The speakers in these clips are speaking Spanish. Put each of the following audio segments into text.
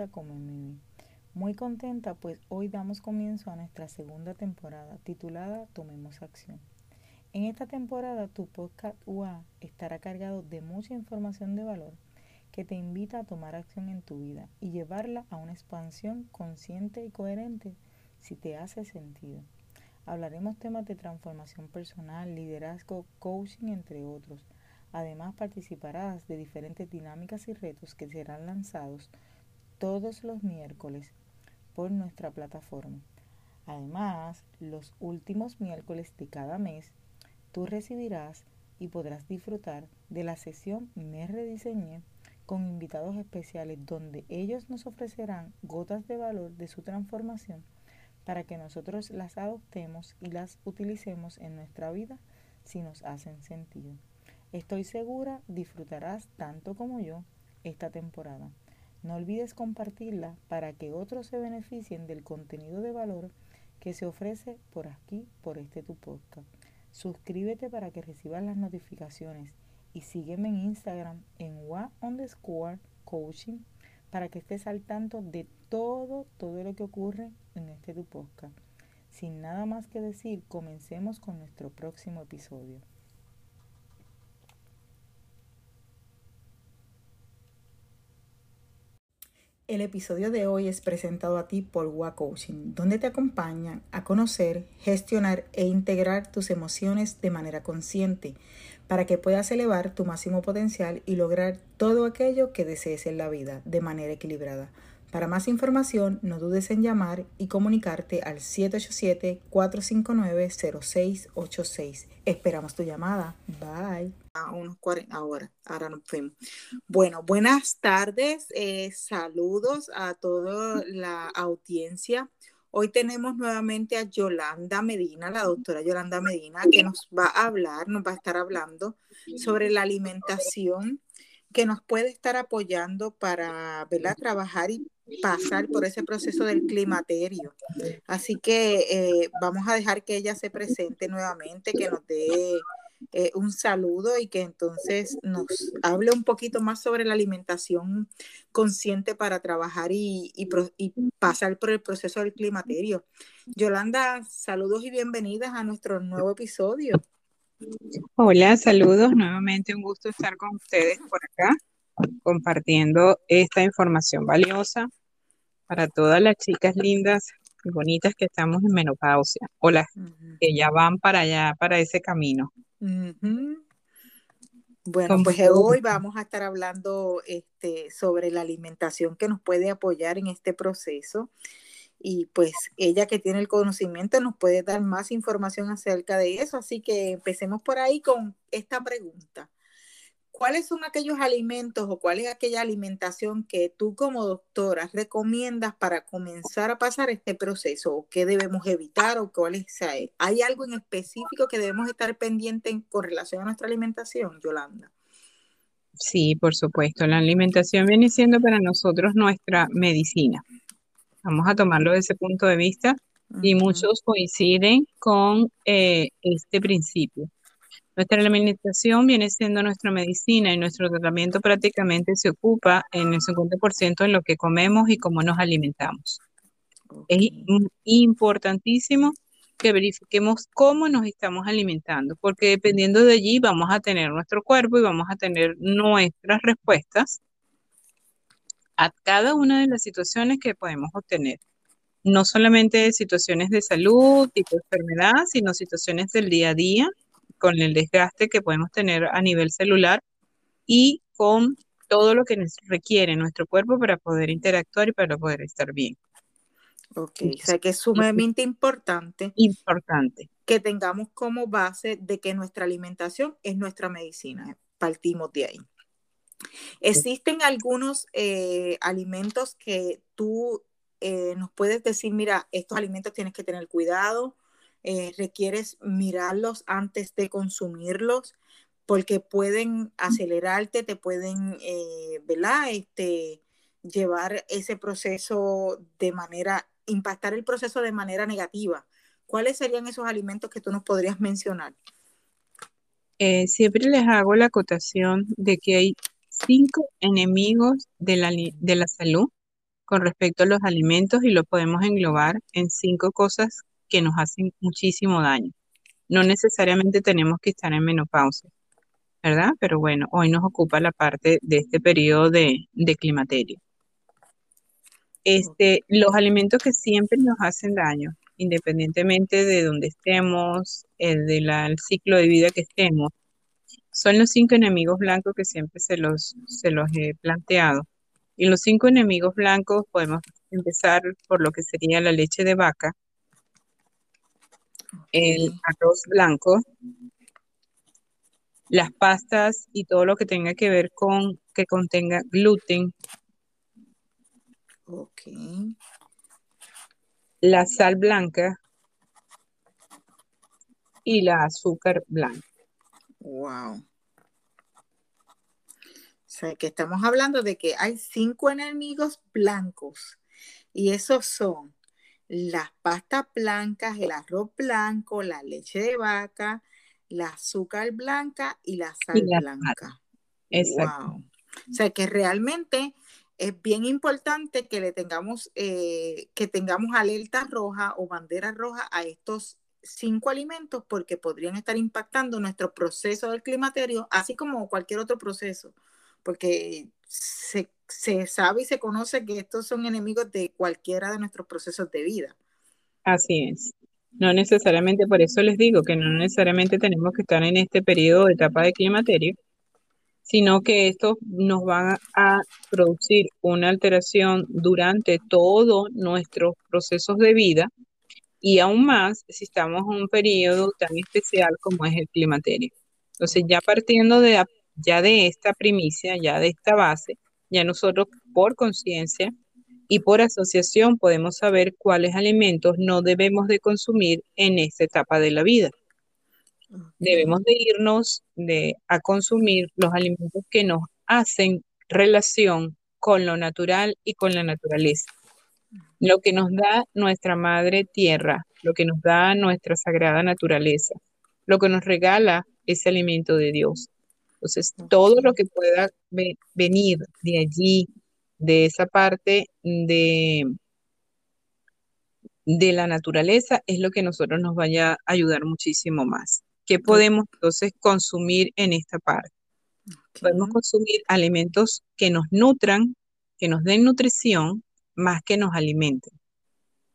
Mimi. Muy contenta pues hoy damos comienzo a nuestra segunda temporada titulada Tomemos Acción. En esta temporada tu podcast UA estará cargado de mucha información de valor que te invita a tomar acción en tu vida y llevarla a una expansión consciente y coherente si te hace sentido. Hablaremos temas de transformación personal, liderazgo, coaching, entre otros Además participarás de diferentes dinámicas y retos que serán lanzados todos los miércoles por nuestra plataforma. Además, los últimos miércoles de cada mes, tú recibirás y podrás disfrutar de la sesión Me Rediseñé con invitados especiales donde ellos nos ofrecerán gotas de valor de su transformación para que nosotros las adoptemos y las utilicemos en nuestra vida si nos hacen sentido. Estoy segura disfrutarás tanto como yo esta temporada. No olvides compartirla para que otros se beneficien del contenido de valor que se ofrece por aquí, por este tu podcast. Suscríbete para que recibas las notificaciones y sígueme en Instagram en wa underscore coaching para que estés al tanto de todo, todo lo que ocurre en este tu podcast. Sin nada más que decir, comencemos con nuestro próximo episodio. El episodio de hoy es presentado a ti por WA Coaching, donde te acompañan a conocer, gestionar e integrar tus emociones de manera consciente para que puedas elevar tu máximo potencial y lograr todo aquello que desees en la vida de manera equilibrada. Para más información, no dudes en llamar y comunicarte al 787-459-0686. Esperamos tu llamada. Bye. A unos 40 ahora, ahora nos fuimos. Bueno, buenas tardes, eh, saludos a toda la audiencia. Hoy tenemos nuevamente a Yolanda Medina, la doctora Yolanda Medina, que nos va a hablar, nos va a estar hablando sobre la alimentación que nos puede estar apoyando para ¿verdad? trabajar y pasar por ese proceso del climaterio. Así que eh, vamos a dejar que ella se presente nuevamente, que nos dé eh, un saludo y que entonces nos hable un poquito más sobre la alimentación consciente para trabajar y, y pasar por el proceso del climaterio. Yolanda, saludos y bienvenidas a nuestro nuevo episodio. Hola, saludos. Nuevamente un gusto estar con ustedes por acá compartiendo esta información valiosa para todas las chicas lindas y bonitas que estamos en menopausia o las que ya van para allá, para ese camino. Bueno, pues hoy vamos a estar hablando este, sobre la alimentación que nos puede apoyar en este proceso y pues ella que tiene el conocimiento nos puede dar más información acerca de eso. Así que empecemos por ahí con esta pregunta. ¿Cuáles son aquellos alimentos o cuál es aquella alimentación que tú como doctora recomiendas para comenzar a pasar este proceso? ¿O qué debemos evitar o cuál es? ¿Hay algo en específico que debemos estar pendientes con relación a nuestra alimentación, Yolanda? Sí, por supuesto. La alimentación viene siendo para nosotros nuestra medicina. Vamos a tomarlo desde ese punto de vista y muchos coinciden con eh, este principio. Nuestra alimentación viene siendo nuestra medicina y nuestro tratamiento prácticamente se ocupa en el 50% en lo que comemos y cómo nos alimentamos. Es importantísimo que verifiquemos cómo nos estamos alimentando, porque dependiendo de allí vamos a tener nuestro cuerpo y vamos a tener nuestras respuestas a cada una de las situaciones que podemos obtener. No solamente situaciones de salud, tipo enfermedad, sino situaciones del día a día, con el desgaste que podemos tener a nivel celular y con todo lo que nos requiere nuestro cuerpo para poder interactuar y para poder estar bien. Ok, o sea que es sumamente importante. Importante. Que tengamos como base de que nuestra alimentación es nuestra medicina. Partimos de ahí. Existen algunos eh, alimentos que tú eh, nos puedes decir, mira, estos alimentos tienes que tener cuidado, eh, requieres mirarlos antes de consumirlos porque pueden acelerarte, te pueden, ¿verdad? Este, llevar ese proceso de manera, impactar el proceso de manera negativa. ¿Cuáles serían esos alimentos que tú nos podrías mencionar? siempre les hago la acotación de que hay cinco enemigos de la, de la salud con respecto a los alimentos y lo podemos englobar en cinco cosas que nos hacen muchísimo daño. No necesariamente tenemos que estar en menopausia, ¿verdad? Pero bueno, hoy nos ocupa la parte de este periodo de, de climaterio. Este, los alimentos que siempre nos hacen daño, independientemente de donde estemos, el del ciclo de vida que estemos, son los cinco enemigos blancos que siempre se los, se los he planteado. Y los cinco enemigos blancos podemos empezar por lo que sería la leche de vaca, el arroz blanco, las pastas y todo lo que tenga que ver con que contenga gluten. Ok. La sal blanca y la azúcar blanca. Wow. O sea, que estamos hablando de que hay cinco enemigos blancos y esos son las pastas blancas, el arroz blanco, la leche de vaca, la azúcar blanca y la sal blanca. Exacto. O sea que realmente es bien importante que le tengamos, eh, que tengamos alerta roja o bandera roja a estos cinco alimentos porque podrían estar impactando nuestro proceso del climaterio, así como cualquier otro proceso, porque se, se sabe y se conoce que estos son enemigos de cualquiera de nuestros procesos de vida. Así es. No necesariamente, por eso les digo que no necesariamente tenemos que estar en este periodo de etapa de climaterio, sino que estos nos van a producir una alteración durante todos nuestros procesos de vida y aún más si estamos en un periodo tan especial como es el climaterio. Entonces, ya partiendo de, ya de esta primicia, ya de esta base, ya nosotros por conciencia y por asociación podemos saber cuáles alimentos no debemos de consumir en esta etapa de la vida. Debemos de irnos de, a consumir los alimentos que nos hacen relación con lo natural y con la naturaleza. Lo que nos da nuestra madre tierra, lo que nos da nuestra sagrada naturaleza, lo que nos regala ese alimento de Dios. Entonces, todo lo que pueda venir de allí, de esa parte de, de la naturaleza, es lo que nosotros nos vaya a ayudar muchísimo más. ¿Qué podemos entonces consumir en esta parte? Podemos consumir alimentos que nos nutran, que nos den nutrición, más que nos alimenten.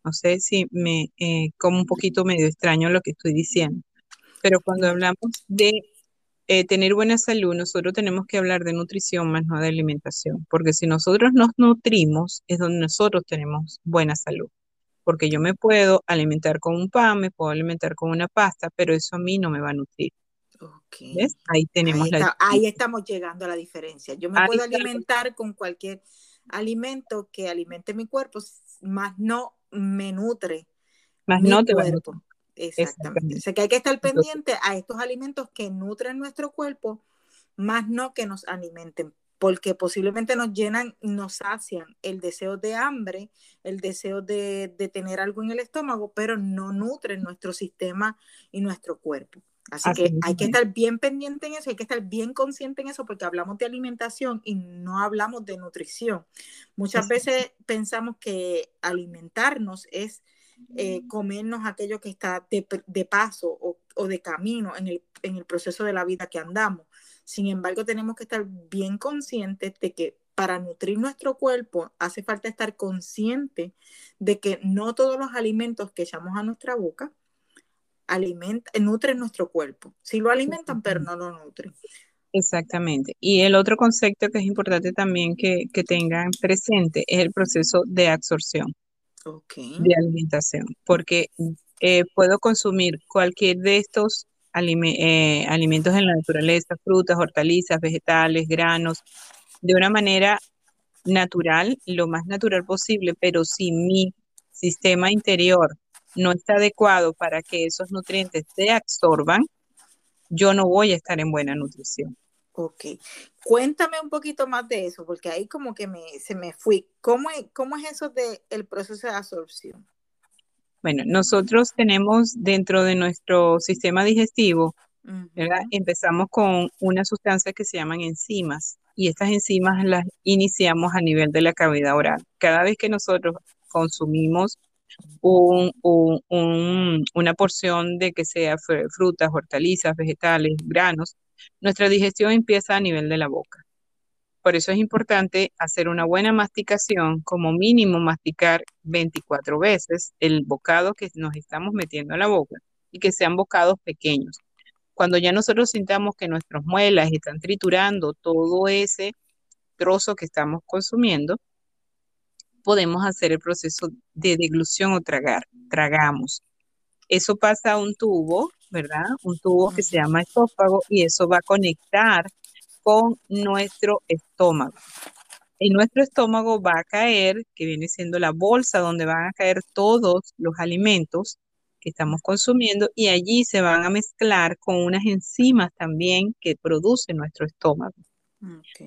No sé si me, eh, como un poquito medio extraño lo que estoy diciendo, pero cuando hablamos de eh, tener buena salud, nosotros tenemos que hablar de nutrición más no de alimentación, porque si nosotros nos nutrimos es donde nosotros tenemos buena salud, porque yo me puedo alimentar con un pan, me puedo alimentar con una pasta, pero eso a mí no me va a nutrir. ¿Ves? Ahí tenemos la Ahí estamos llegando a la diferencia. Yo me puedo alimentar con cualquier alimento que alimente mi cuerpo, más no me nutre. Más no te cuerpo. Exactamente. O sea que hay que estar pendiente a estos alimentos que nutren nuestro cuerpo, más no que nos alimenten, porque posiblemente nos llenan, nos sacian el deseo de hambre, el deseo de, tener algo en el estómago, pero no nutren nuestro sistema y nuestro cuerpo. Así, que hay que estar bien pendiente en eso, hay que estar bien consciente en eso, porque hablamos de alimentación y no hablamos de nutrición. Muchas veces pensamos que alimentarnos es eh, comernos aquello que está de, paso o, de camino en el, proceso de la vida que andamos. Sin embargo, tenemos que estar bien conscientes de que para nutrir nuestro cuerpo hace falta estar consciente de que no todos los alimentos que echamos a nuestra boca nutren nuestro cuerpo. Sí lo alimentan, pero no lo nutren. Exactamente. Y el otro concepto que es importante también que, que tengan presente es el proceso de absorción de alimentación, porque eh, puedo consumir cualquier de estos eh, alimentos en la naturaleza, frutas, hortalizas, vegetales, granos, de una manera natural, lo más natural posible, pero si mi sistema interior no está adecuado para que esos nutrientes se absorban, yo no voy a estar en buena nutrición. Ok. Cuéntame un poquito más de eso, porque ahí como que me, se me fui. ¿Cómo es, cómo es eso del proceso de absorción? Bueno, nosotros tenemos dentro de nuestro sistema digestivo, ¿verdad? Empezamos con una sustancia que se llaman enzimas. y estas enzimas las iniciamos a nivel de la cavidad oral. Cada vez que nosotros consumimos una porción de que sea frutas, hortalizas, vegetales, granos, nuestra digestión empieza a nivel de la boca. Por eso es importante hacer una buena masticación, como mínimo masticar 24 veces el bocado que nos estamos metiendo en la boca y que sean bocados pequeños. Cuando ya nosotros sintamos que nuestras muelas están triturando todo ese trozo que estamos consumiendo, podemos hacer el proceso de deglución o tragar. Tragamos. Eso pasa a un tubo, ¿verdad? Un tubo que se llama esófago y eso va a conectar con nuestro estómago. En nuestro estómago va a caer, que viene siendo la bolsa donde van a caer todos los alimentos que estamos consumiendo y allí se van a mezclar con unas enzimas también que produce nuestro estómago.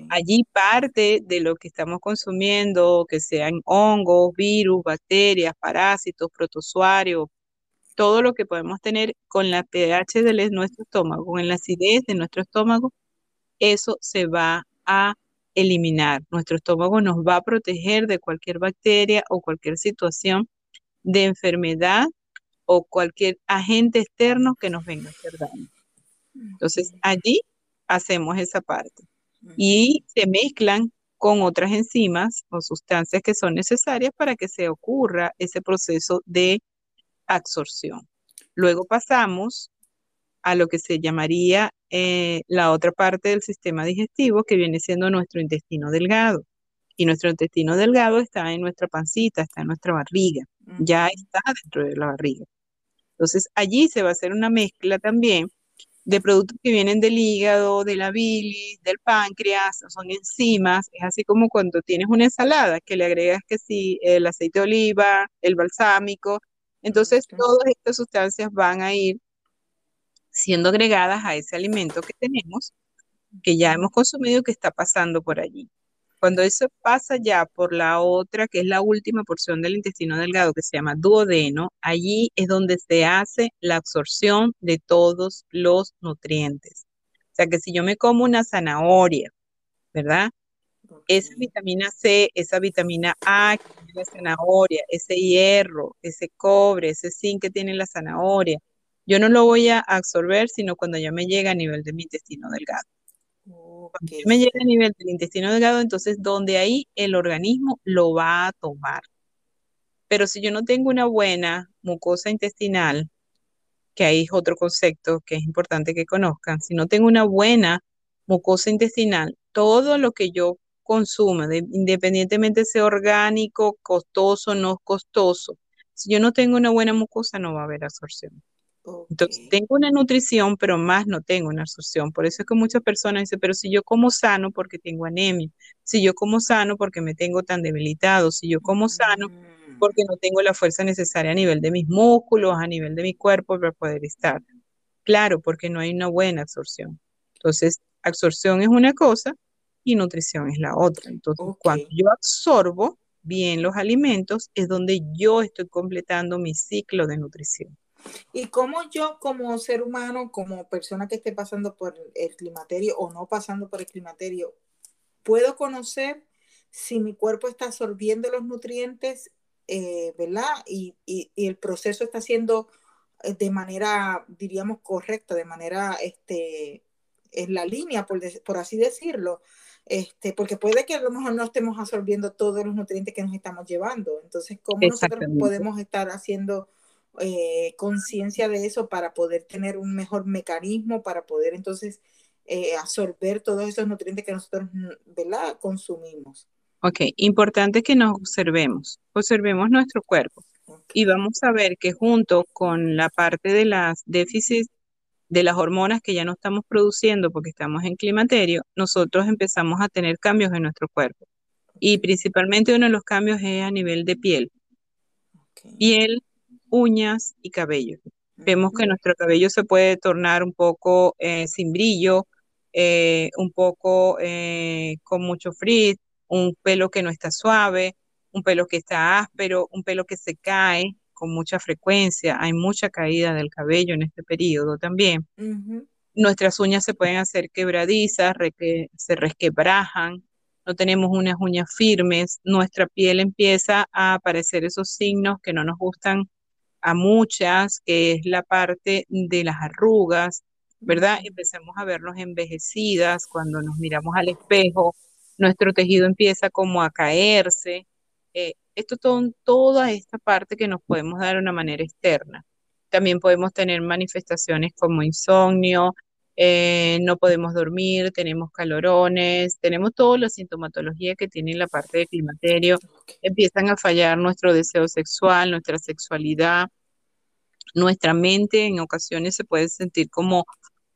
Allí parte de lo que estamos consumiendo, que sean hongos, virus, bacterias, parásitos, protozoarios, todo lo que podemos tener con la pH de nuestro estómago, con la acidez de nuestro estómago, eso se va a eliminar. Nuestro estómago nos va a proteger de cualquier bacteria o cualquier situación de enfermedad o cualquier agente externo que nos venga a hacer daño. Entonces, allí hacemos esa parte y se mezclan con otras enzimas o sustancias que son necesarias para que se ocurra ese proceso de absorción. Luego pasamos a lo que se llamaría eh, la otra parte del sistema digestivo, que viene siendo nuestro intestino delgado. Y nuestro intestino delgado está en nuestra pancita, está en nuestra barriga, ya está dentro de la barriga. Entonces allí se va a hacer una mezcla también de productos que vienen del hígado, de la bilis, del páncreas, son enzimas, es así como cuando tienes una ensalada que le agregas que sí, el aceite de oliva, el balsámico, entonces todas estas sustancias van a ir siendo agregadas a ese alimento que tenemos, que ya hemos consumido, que está pasando por allí. Cuando eso pasa ya por la otra, que es la última porción del intestino delgado, que se llama duodeno, allí es donde se hace la absorción de todos los nutrientes. O sea que si yo me como una zanahoria, ¿verdad? Esa vitamina C, esa vitamina A tiene la zanahoria, ese hierro, ese cobre, ese zinc que tiene la zanahoria, yo no lo voy a absorber sino cuando ya me llega a nivel de mi intestino delgado. Me llega a nivel del intestino delgado, entonces donde ahí el organismo lo va a tomar. Pero si yo no tengo una buena mucosa intestinal, que ahí es otro concepto que es importante que conozcan, si no tengo una buena mucosa intestinal, todo lo que yo consuma, independientemente sea orgánico, costoso, no costoso, si yo no tengo una buena mucosa, no va a haber absorción. Entonces, tengo una nutrición, pero más no tengo una absorción. Por eso es que muchas personas dicen, pero si yo como sano porque tengo anemia, si yo como sano porque me tengo tan debilitado, si yo como sano mm. porque no tengo la fuerza necesaria a nivel de mis músculos, a nivel de mi cuerpo para poder estar. Claro, porque no hay una buena absorción. Entonces, absorción es una cosa y nutrición es la otra. Entonces, cuando yo absorbo bien los alimentos, es donde yo estoy completando mi ciclo de nutrición. Y cómo yo como ser humano, como persona que esté pasando por el climaterio o no pasando por el climaterio, puedo conocer si mi cuerpo está absorbiendo los nutrientes, eh, ¿verdad? Y, el proceso está siendo eh, de manera, diríamos, correcta, de manera, este, en la línea, por, por así decirlo. Este, porque puede que a lo mejor no estemos absorbiendo todos los nutrientes que nos estamos llevando. Entonces, ¿cómo nosotros podemos estar haciendo eh, conciencia de eso para poder tener un mejor mecanismo, para poder entonces eh, absorber todos esos nutrientes que nosotros ¿verdad? consumimos. Ok, importante que nos observemos, observemos nuestro cuerpo y vamos a ver que junto con la parte de las déficits de las hormonas que ya no estamos produciendo porque estamos en climaterio, nosotros empezamos a tener cambios en nuestro cuerpo. Y principalmente uno de los cambios es a nivel de piel. Piel uñas y cabello. Vemos que nuestro cabello se puede tornar un poco eh, sin brillo, eh, un poco eh, con mucho frizz, un pelo que no está suave, un pelo que está áspero, un pelo que se cae con mucha frecuencia. Hay mucha caída del cabello en este periodo también. nuestras uñas se pueden hacer quebradizas, se resquebrajan, no tenemos unas uñas firmes, nuestra piel empieza a aparecer esos signos que no nos gustan a muchas, que es la parte de las arrugas, ¿verdad? Empezamos a vernos envejecidas cuando nos miramos al espejo, nuestro tejido empieza como a caerse. Eh, esto es toda esta parte que nos podemos dar de una manera externa. También podemos tener manifestaciones como insomnio, eh, no podemos dormir, tenemos calorones, tenemos toda la sintomatología que tiene la parte de climaterio, empiezan a fallar nuestro deseo sexual, nuestra sexualidad, nuestra mente en ocasiones se puede sentir como,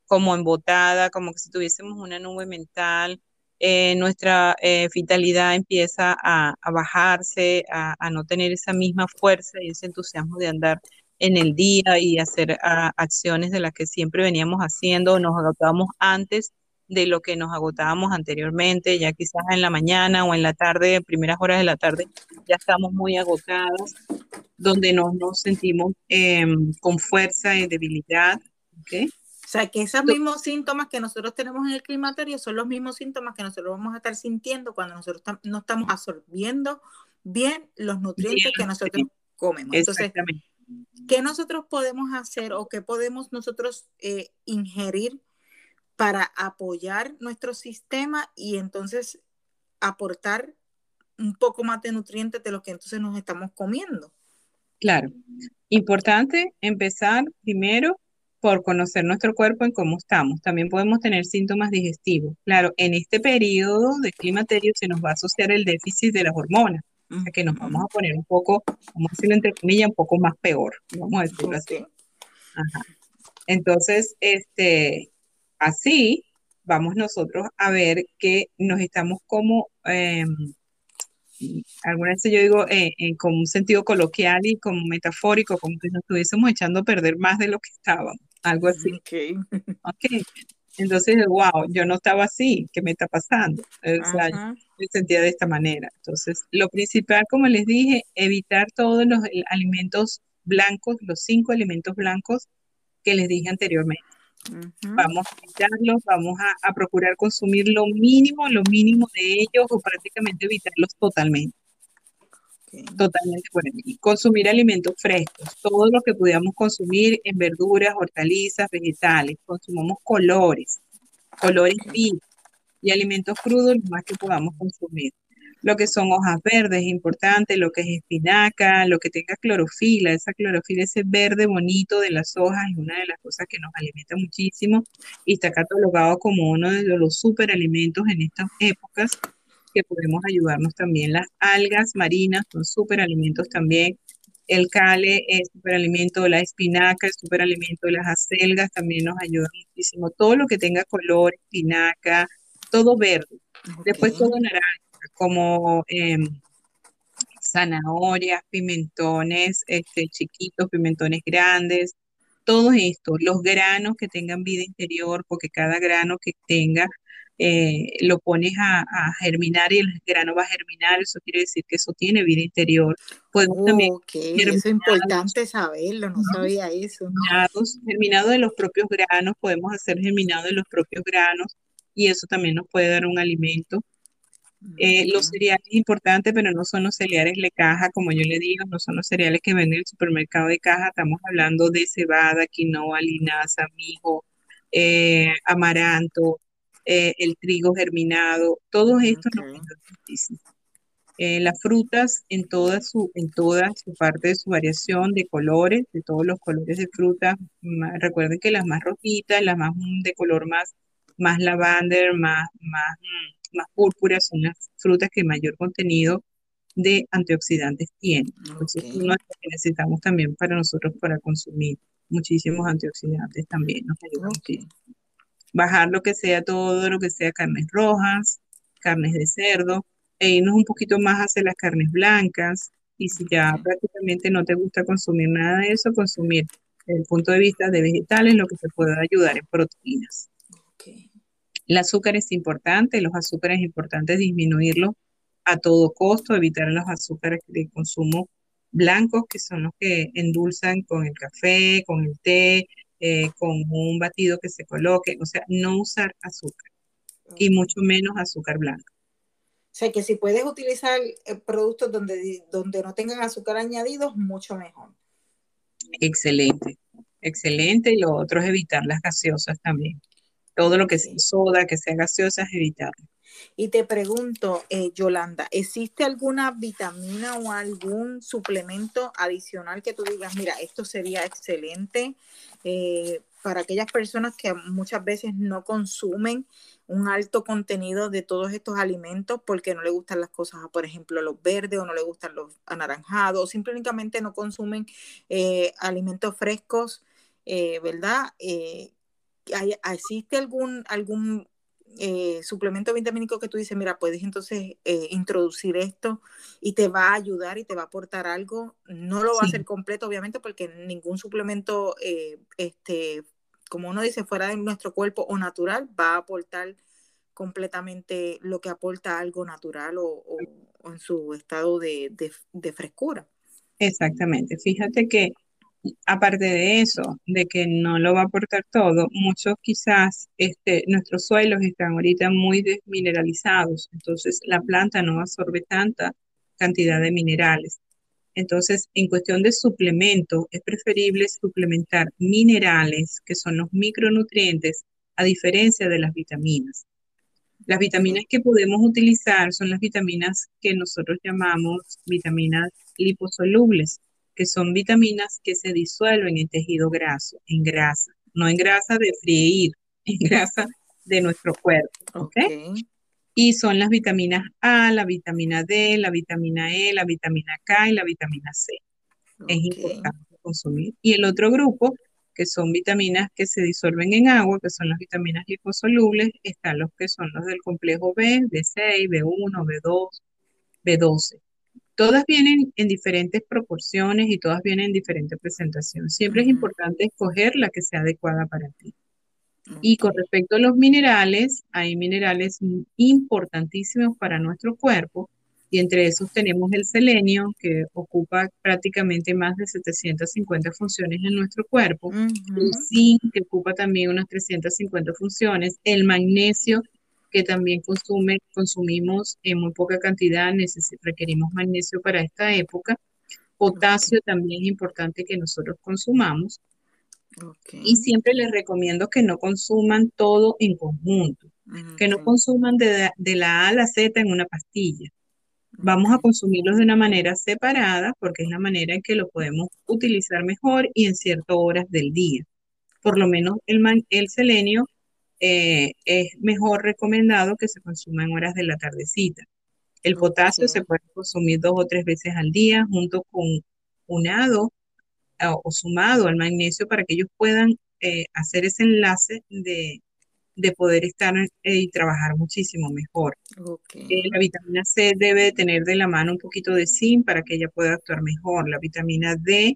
como embotada, como que si tuviésemos una nube mental, eh, nuestra eh, vitalidad empieza a, bajarse, a, no tener esa misma fuerza y ese entusiasmo de andar en el día y hacer ah, acciones de las que siempre veníamos haciendo, nos agotábamos antes de lo que nos agotábamos anteriormente, ya quizás en la mañana o en la tarde, en primeras horas de la tarde, ya estamos muy agotados, donde no nos sentimos em, con fuerza y debilidad. O sea, que esos mismos síntomas que nosotros tenemos en el climaterio son los mismos síntomas que nosotros vamos a estar sintiendo cuando nosotros no estamos absorbiendo bien los nutrientes que nosotros comemos. Entonces, ¿qué nosotros podemos hacer o qué podemos nosotros eh, ingerir para apoyar nuestro sistema y entonces aportar un poco más de nutrientes de lo que entonces nos estamos comiendo? Claro, importante empezar primero por conocer nuestro cuerpo en cómo estamos. También podemos tener síntomas digestivos. Claro, en este periodo de climaterio se nos va a asociar el déficit de las hormonas que nos vamos a poner un poco, vamos a decirlo entre comillas, un poco más peor, vamos a decirlo así. Entonces, este, así vamos nosotros a ver que nos estamos como, eh, algunas veces yo digo, eh, en como un sentido coloquial y como metafórico, como que nos estuviésemos echando a perder más de lo que estábamos, algo así. Ok. okay. Entonces, wow, yo no estaba así, ¿qué me está pasando? O sea, me sentía de esta manera. Entonces, lo principal, como les dije, evitar todos los alimentos blancos, los cinco alimentos blancos que les dije anteriormente. Vamos a evitarlos, vamos a, procurar consumir lo mínimo, lo mínimo de ellos o prácticamente evitarlos totalmente. Totalmente por Consumir alimentos frescos, todo lo que pudiéramos consumir en verduras, hortalizas, vegetales. Consumamos colores, colores vivos y alimentos crudos lo más que podamos consumir. Lo que son hojas verdes es importante, lo que es espinaca, lo que tenga clorofila, esa clorofila, ese verde bonito de las hojas es una de las cosas que nos alimenta muchísimo y está catalogado como uno de los superalimentos en estas épocas que podemos ayudarnos también. Las algas marinas son superalimentos también. El cale es superalimento, la espinaca es superalimento, las acelgas también nos ayudan muchísimo. Todo lo que tenga color, espinaca, todo verde. Después todo naranja, como em, zanahorias, pimentones este, chiquitos, pimentones grandes, todo esto, los granos que tengan vida interior, porque cada grano que tenga eh, lo pones a, germinar y el grano va a germinar, eso quiere decir que eso tiene vida interior. Podemos también eso es importante saberlo, no sabía eso. Germinados, germinado de los propios granos, podemos hacer germinado de los propios granos y eso también nos puede dar un alimento. Eh, los cereales importantes, pero no son los cereales de caja, como yo le digo, no son los cereales que venden en el supermercado de caja. Estamos hablando de cebada, quinoa, linaza, mijo, eh, amaranto, eh, el trigo germinado. Todo esto nos ayuda muchísimo. las frutas en toda, su, en toda su parte de su variación de colores, de todos los colores de frutas. Recuerden que las más rojitas, las más mm, de color más más lavander, más, más, mm, más púrpura, son las frutas que mayor contenido de antioxidantes tienen. Entonces, uno que necesitamos también para nosotros para consumir muchísimos antioxidantes también nos ayuda Bajar lo que sea todo, lo que sea carnes rojas, carnes de cerdo, e irnos un poquito más hacia las carnes blancas. Y si ya prácticamente no te gusta consumir nada de eso, consumir desde el punto de vista de vegetales, lo que te pueda ayudar en proteínas. El azúcar es importante, los azúcares es importante disminuirlos a todo costo, evitar los azúcares de consumo blancos, que son los que endulzan con el café, con el té, eh, con un batido que se coloque, o sea, no usar azúcar y mucho menos azúcar blanca. O sea, que si puedes utilizar eh, productos donde, donde no tengan azúcar añadidos, mucho mejor. Excelente, excelente. Y lo otro es evitar las gaseosas también. Todo lo que sea soda, que sea gaseosa, es evitarlo. Y te pregunto, eh, Yolanda, ¿existe alguna vitamina o algún suplemento adicional que tú digas, mira, esto sería excelente eh, para aquellas personas que muchas veces no consumen un alto contenido de todos estos alimentos porque no le gustan las cosas, por ejemplo, los verdes o no le gustan los anaranjados, o simplemente no consumen eh, alimentos frescos, ¿verdad? ¿Existe algún, algún eh, suplemento vitamínico que tú dices, mira, puedes entonces eh, introducir esto y te va a ayudar y te va a aportar algo. No lo va a hacer completo, obviamente, porque ningún suplemento, eh, este, como uno dice, fuera de nuestro cuerpo o natural, va a aportar completamente lo que aporta algo natural o, en su estado de, de frescura. Exactamente. Fíjate que aparte de eso, de que no lo va a aportar todo, muchos quizás este, nuestros suelos están ahorita muy desmineralizados, entonces la planta no absorbe tanta cantidad de minerales. Entonces, en cuestión de suplemento, es preferible suplementar minerales, que son los micronutrientes, a diferencia de las vitaminas. Las vitaminas que podemos utilizar son las vitaminas que nosotros llamamos vitaminas liposolubles, que son vitaminas que se disuelven en tejido graso, en grasa, no en grasa de freír, en grasa de nuestro cuerpo. Y son las vitaminas A, la vitamina D, la vitamina E, la vitamina K y la vitamina C. Es importante consumir. Y el otro grupo, que son vitaminas que se disuelven en agua, que son las vitaminas liposolubles, están los que son los del complejo B, B6, B1, B2, B12. Todas vienen en diferentes proporciones y todas vienen en diferente presentación. Siempre es importante escoger la que sea adecuada para ti. Y con respecto a los minerales, hay minerales importantísimos para nuestro cuerpo y entre esos tenemos el selenio, que ocupa prácticamente más de 750 funciones en nuestro cuerpo, el zinc, que ocupa también unas 350 funciones, el magnesio, que también consume, consumimos en muy poca cantidad, requerimos magnesio para esta época. Potasio también es importante que nosotros consumamos. Y siempre les recomiendo que no consuman todo en conjunto, que no consuman de, la A a la Z en una pastilla. Vamos a consumirlos de una manera separada porque es la manera en que lo podemos utilizar mejor y en ciertas horas del día. Por lo menos el, el selenio eh, es mejor recomendado que se consuma en horas de la tardecita. El potasio se puede consumir dos o tres veces al día junto con unado o, sumado al magnesio para que ellos puedan eh, hacer ese enlace de, poder estar eh, y trabajar muchísimo mejor. la vitamina C debe tener de la mano un poquito de zinc para que ella pueda actuar mejor. La vitamina D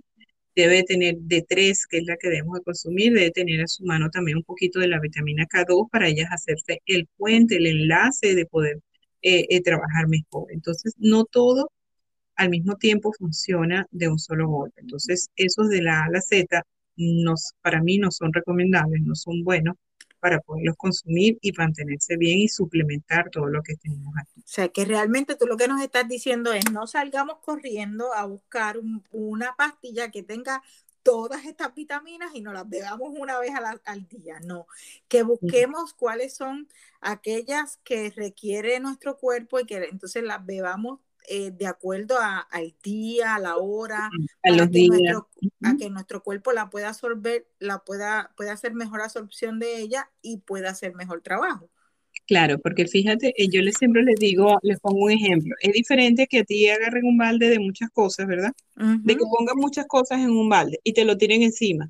debe tener D3, que es la que debemos de consumir, debe tener a su mano también un poquito de la vitamina K2 para ellas hacerse el puente, el enlace de poder eh, eh, trabajar mejor. Entonces, no todo al mismo tiempo funciona de un solo golpe. Entonces, esos de la A a la Z, nos, para mí no son recomendables, no son buenos para poderlos consumir y mantenerse bien y suplementar todo lo que tenemos aquí. O sea, que realmente tú lo que nos estás diciendo es no salgamos corriendo a buscar una pastilla que tenga todas estas vitaminas y no las bebamos una vez al día, no, que busquemos cuáles son aquellas que requiere nuestro cuerpo y que entonces las bebamos eh, de acuerdo al día, a la hora, a, los que Nuestro, a que nuestro cuerpo la pueda absorber, la pueda, pueda hacer mejor absorción de ella y pueda hacer mejor trabajo. Claro, porque fíjate, eh, yo les siempre les digo, les pongo un ejemplo. Es diferente que a ti agarren un balde de muchas cosas, ¿verdad? De que pongan muchas cosas en un balde y te lo tiren encima.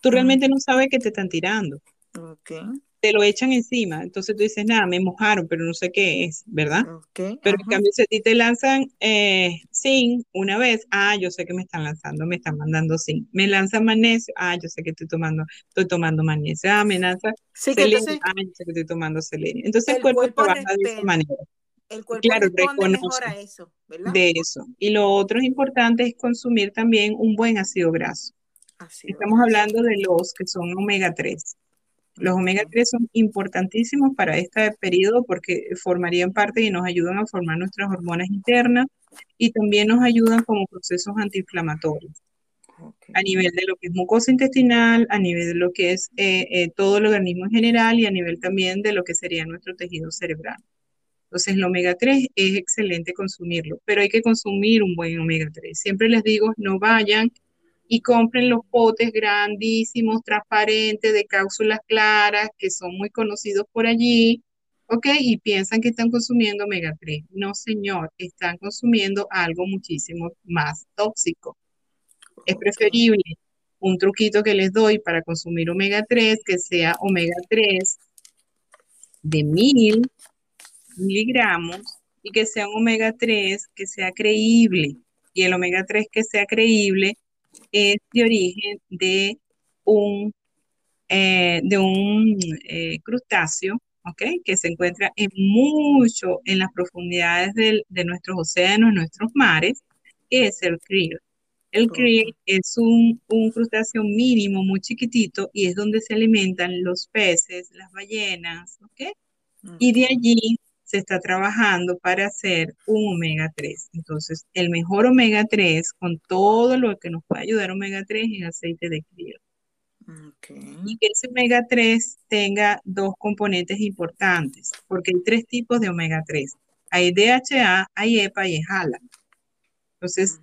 Tú realmente no sabes que te están tirando. Okay te lo echan encima. Entonces tú dices, nada, me mojaron, pero no sé qué es, ¿verdad? pero en cambio, si a ti te lanzan eh, zinc una vez, ah, yo sé que me están lanzando, me están mandando zinc. Me lanzan magnesio, ah, yo sé que estoy tomando, estoy tomando magnesio. Ah, me lanzan selenio, ah, yo sé que estoy tomando selenio. Entonces el, cuerpo, trabaja de esa manera. El cuerpo claro, mejor a eso, ¿verdad? De eso. Y lo otro importante es consumir también un buen ácido graso. Estamos hablando de los que son omega 3. Los omega 3 son importantísimos para este periodo porque formarían parte y nos ayudan a formar nuestras hormonas internas y también nos ayudan como procesos antiinflamatorios. A nivel de lo que es mucosa intestinal, a nivel de lo que es eh, eh, todo el organismo en general y a nivel también de lo que sería nuestro tejido cerebral. Entonces, el omega 3 es excelente consumirlo, pero hay que consumir un buen omega 3. Siempre les digo, no vayan y compren los potes grandísimos, transparentes, de cápsulas claras, que son muy conocidos por allí, ¿ok? Y piensan que están consumiendo omega 3. No, señor, están consumiendo algo muchísimo más tóxico. Es preferible un truquito que les doy para consumir omega 3, que sea omega 3 de mil miligramos y que sea un omega 3 que sea creíble. Y el omega 3 que sea creíble es de origen de un, eh, de un eh, crustáceo, ¿ok? Que se encuentra en mucho en las profundidades de nuestros océanos, nuestros mares, que es el krill. El krill es un, un, crustáceo mínimo, muy chiquitito, y es donde se alimentan los peces, las ballenas, ¿ok? Y de allí se está trabajando para hacer un omega 3. Entonces, el mejor omega 3 con todo lo que nos puede ayudar omega 3 es aceite de krill. Y que ese omega 3 tenga dos componentes importantes, porque hay tres tipos de omega 3. Hay DHA, hay EPA y hay HALA. Entonces,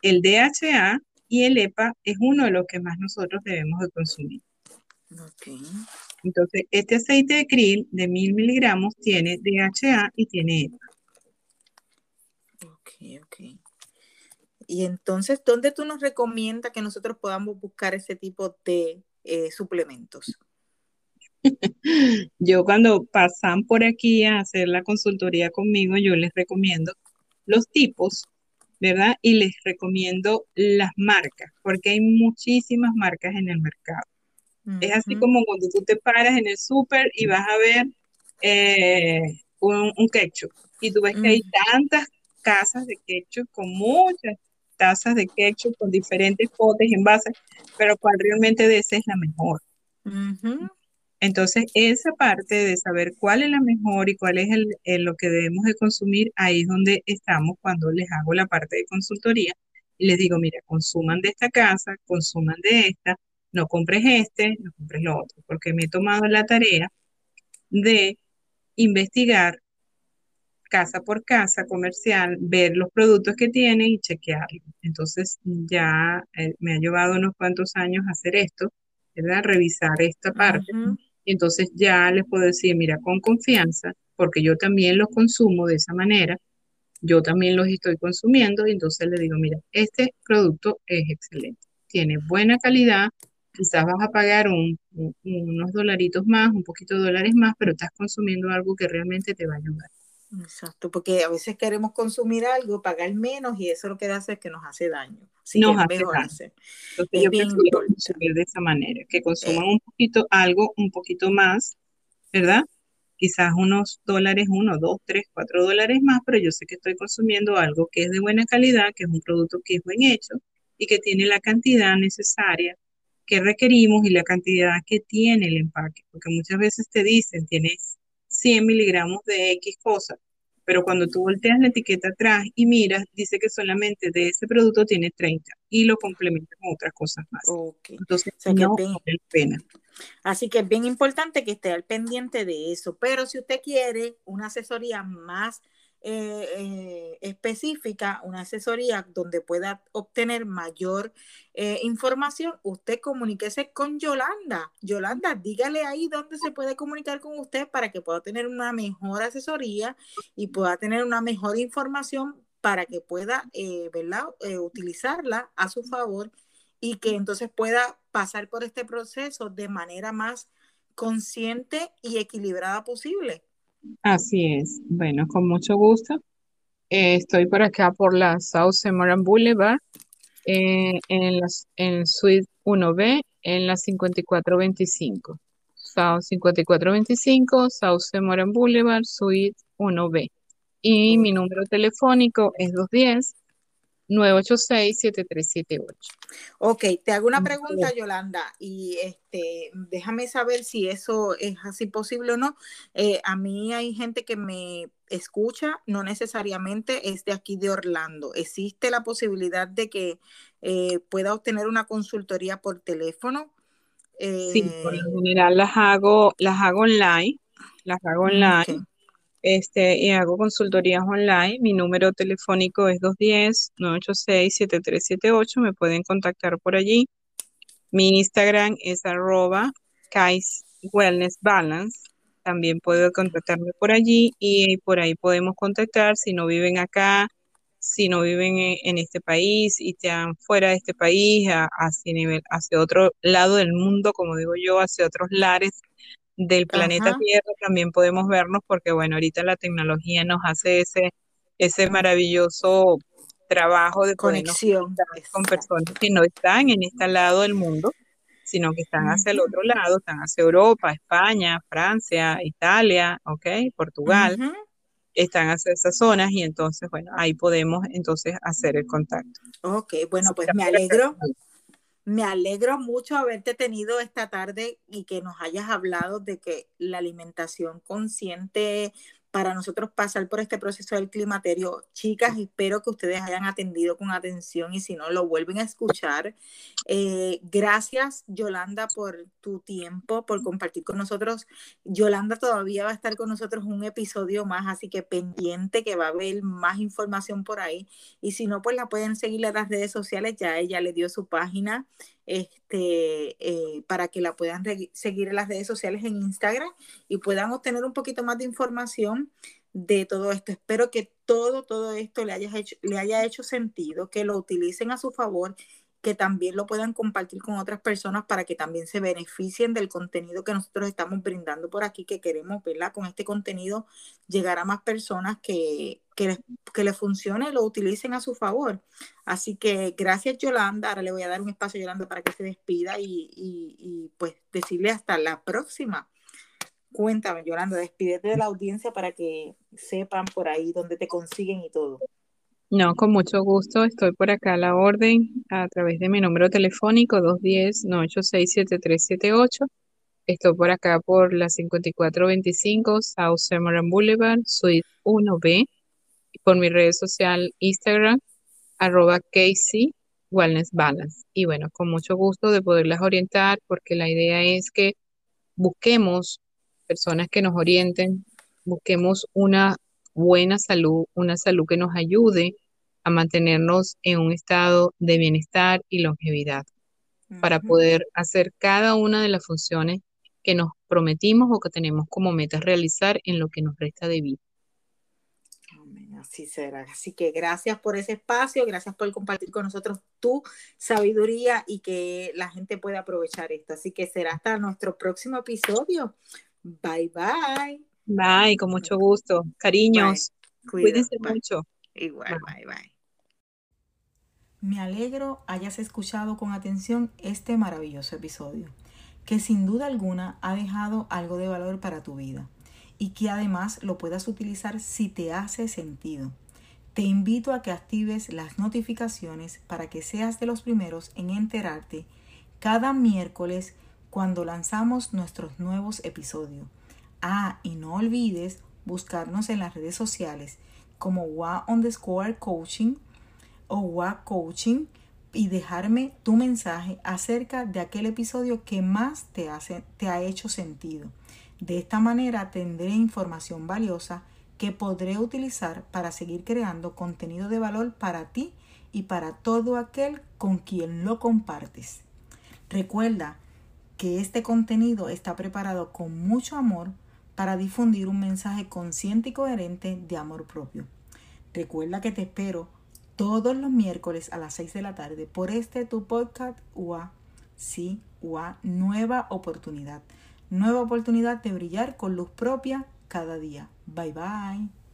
el DHA y el EPA es uno de los que más nosotros debemos de consumir. Okay. Entonces, este aceite de krill de mil miligramos tiene DHA y tiene EPA. Ok, ok. Y entonces, ¿dónde tú nos recomiendas que nosotros podamos buscar ese tipo de eh, suplementos? yo cuando pasan por aquí a hacer la consultoría conmigo, yo les recomiendo los tipos, ¿verdad? Y les recomiendo las marcas, porque hay muchísimas marcas en el mercado. Es así como cuando tú te paras en el súper y vas a ver eh, un, ketchup. Y tú ves que hay tantas casas de ketchup con muchas tazas de ketchup con diferentes potes, envases, pero cuál realmente de esa es la mejor. Entonces, esa parte de saber cuál es la mejor y cuál es el, lo que debemos de consumir, ahí es donde estamos cuando les hago la parte de consultoría y les digo, mira, consuman de esta casa, consuman de esta, no compres este, no compres lo otro, porque me he tomado la tarea de investigar casa por casa comercial, ver los productos que tienen y chequearlos. Entonces ya eh, me ha llevado unos cuantos años hacer esto, ¿verdad? Revisar esta parte. Entonces ya les puedo decir, mira, con confianza, porque yo también los consumo de esa manera, yo también los estoy consumiendo, y entonces le digo, mira, este producto es excelente, tiene buena calidad, quizás vas a pagar unos dolaritos más, un poquito de dólares más, pero estás consumiendo algo que realmente te va a ayudar. Exacto, porque a veces queremos consumir algo, pagar menos y eso lo que hace es que nos hace daño. Sí, nos hace daño. Entonces yo prefiero consumir de esa manera, que consuman eh. un poquito algo, un poquito más, ¿verdad? Quizás unos dólares, uno, dos, tres, cuatro dólares más, pero yo sé que estoy consumiendo algo que es de buena calidad, que es un producto que es buen hecho y que tiene la cantidad necesaria que requerimos y la cantidad que tiene el empaque, porque muchas veces te dicen, tienes 100 miligramos de X cosa, pero cuando tú volteas la etiqueta atrás y miras, dice que solamente de ese producto tiene 30 y lo complementa con otras cosas más. Entonces, no vale pena. Así que es bien importante que esté al pendiente de eso, pero si usted quiere una asesoría más eh, eh, específica, una asesoría donde pueda obtener mayor eh, información, usted comuníquese con Yolanda. Yolanda, dígale ahí dónde se puede comunicar con usted para que pueda tener una mejor asesoría y pueda tener una mejor información para que pueda, ¿verdad? utilizarla a su favor y que entonces pueda pasar por este proceso de manera más consciente y equilibrada posible. Así es. Bueno, con mucho gusto. Eh, estoy por acá por la South Semoran Boulevard, eh, en, las, en Suite 1B, en la 5425. South 5425, South Semoran Boulevard, Suite 1B. Y mi número telefónico es 210 986-7378. Ok, te hago una pregunta, Yolanda, y este, déjame saber si eso es así posible o no. Eh, a mí hay gente que me escucha, no necesariamente es de aquí de Orlando. ¿Existe la posibilidad de que eh, pueda obtener una consultoría por teléfono? sí, por lo eh, general las hago, las hago online, las hago online este, y hago consultorías online. Mi número telefónico es 210-986-7378. Me pueden contactar por allí. Mi Instagram es arroba Kais Wellness Balance. También puedo contactarme por allí y por ahí podemos contactar si no viven acá, si no viven en, este país y están fuera de este país, hacia, hacia otro lado del mundo, como digo yo, hacia otros lares del planeta Tierra también podemos vernos porque, bueno, ahorita la tecnología nos hace ese, ese maravilloso trabajo de conexión con personas que no están en este lado del mundo, sino que están hacia el otro lado, están hacia Europa, España, Francia, Italia, ¿ok? Portugal, están hacia esas zonas y entonces, bueno, ahí podemos entonces hacer el contacto. Ok, bueno, pues me alegro. Me alegro mucho haberte tenido esta tarde y que nos hayas hablado de que la alimentación consciente para nosotros pasar por este proceso del climaterio. Chicas, espero que ustedes hayan atendido con atención y si no, lo vuelven a escuchar. Eh, gracias, Yolanda, por tu tiempo, por compartir con nosotros. Yolanda todavía va a estar con nosotros un episodio más, así que pendiente que va a haber más información por ahí. Y si no, pues la pueden seguir en las redes sociales, ya ella le dio su página este, eh, para que la puedan seguir en las redes sociales en Instagram y puedan obtener un poquito más de información de todo esto. Espero que todo, todo esto le hecho, le haya hecho sentido, que lo utilicen a su favor que también lo puedan compartir con otras personas para que también se beneficien del contenido que nosotros estamos brindando por aquí, que queremos, ¿verdad? Con este contenido llegar a más personas que, que, les, que les funcione y lo utilicen a su favor. Así que gracias Yolanda, ahora le voy a dar un espacio a Yolanda para que se despida y, y pues decirle hasta la próxima. Cuéntame, Yolanda, despídete de la audiencia para que sepan por ahí dónde te consiguen y todo. No, con mucho gusto. Estoy por acá a la orden a través de mi número telefónico 210-986-7378. Estoy por acá por la 5425 South Summerlin Boulevard, Suite 1B. Y por mi red social Instagram, arroba Casey Wellness Balance. Y bueno, con mucho gusto de poderlas orientar porque la idea es que busquemos personas que nos orienten, busquemos una buena salud, una salud que nos ayude a mantenernos en un estado de bienestar y longevidad, para poder hacer cada una de las funciones que nos prometimos o que tenemos como meta realizar en lo que nos resta de vida. Así será. Así que gracias por ese espacio, gracias por compartir con nosotros tu sabiduría y que la gente pueda aprovechar esto. Así que será hasta nuestro próximo episodio. Bye bye. Bye, con mucho gusto. Cariños. Cuídense mucho. Igual, bye, bye. Me alegro hayas escuchado con atención este maravilloso episodio, que sin duda alguna ha dejado algo de valor para tu vida y que además lo puedas utilizar si te hace sentido. Te invito a que actives las notificaciones para que seas de los primeros en enterarte cada miércoles cuando lanzamos nuestros nuevos episodios. Ah, y no olvides buscarnos en las redes sociales como WA underscore coaching o WA coaching y dejarme tu mensaje acerca de aquel episodio que más te, hace, te ha hecho sentido. De esta manera tendré información valiosa que podré utilizar para seguir creando contenido de valor para ti y para todo aquel con quien lo compartes. Recuerda que este contenido está preparado con mucho amor para difundir un mensaje consciente y coherente de amor propio. Recuerda que te espero todos los miércoles a las 6 de la tarde por este tu podcast UA. Sí, UA, nueva oportunidad. Nueva oportunidad de brillar con luz propia cada día. Bye bye.